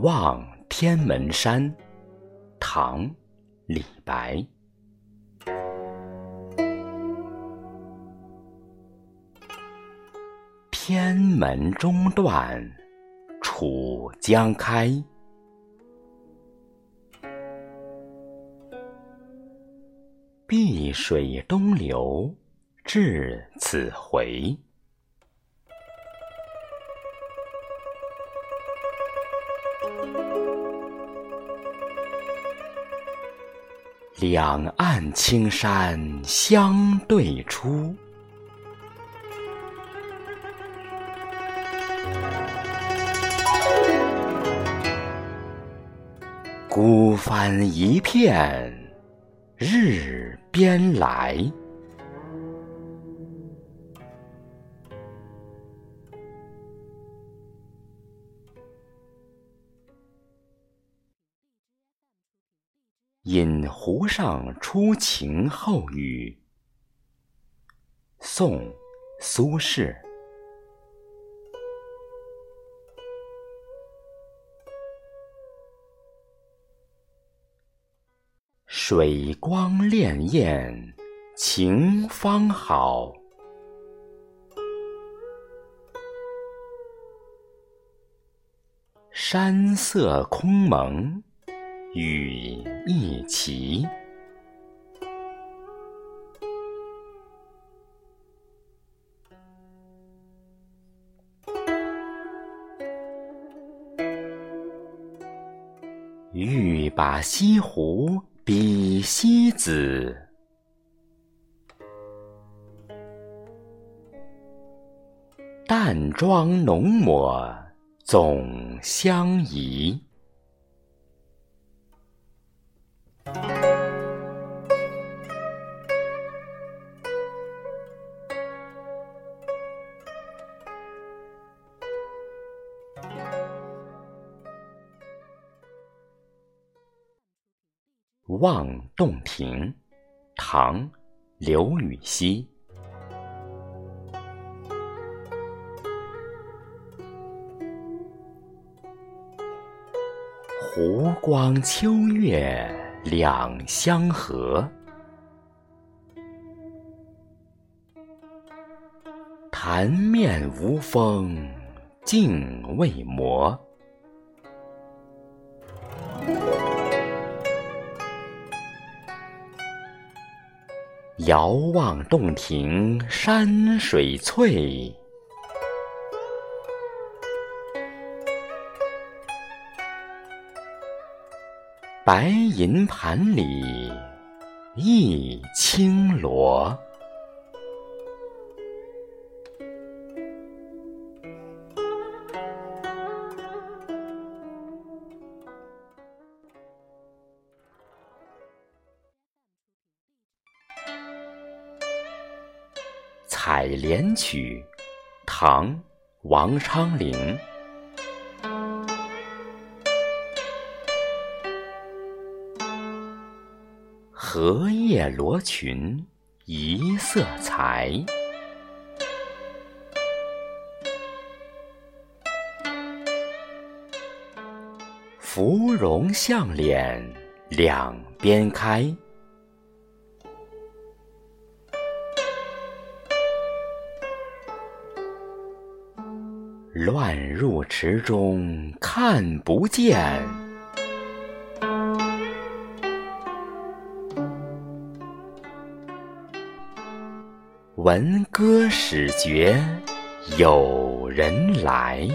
望天门山，唐·李白。天门中断楚江开，碧水东流至此回。两岸青山相对出，孤帆一片日边来。饮湖上初晴后雨。宋·苏轼。水光潋滟晴方好，山色空蒙。雨亦奇，欲把西湖比西子，淡妆浓抹总相宜。望洞庭，唐·刘禹锡。湖光秋月两相和，潭面无风镜未磨。遥望洞庭山水翠，白银盘里一青螺。《采莲曲》唐·王昌龄。荷叶罗裙一色裁，芙蓉向脸两边开。乱入池中看不见，闻歌始觉有人来。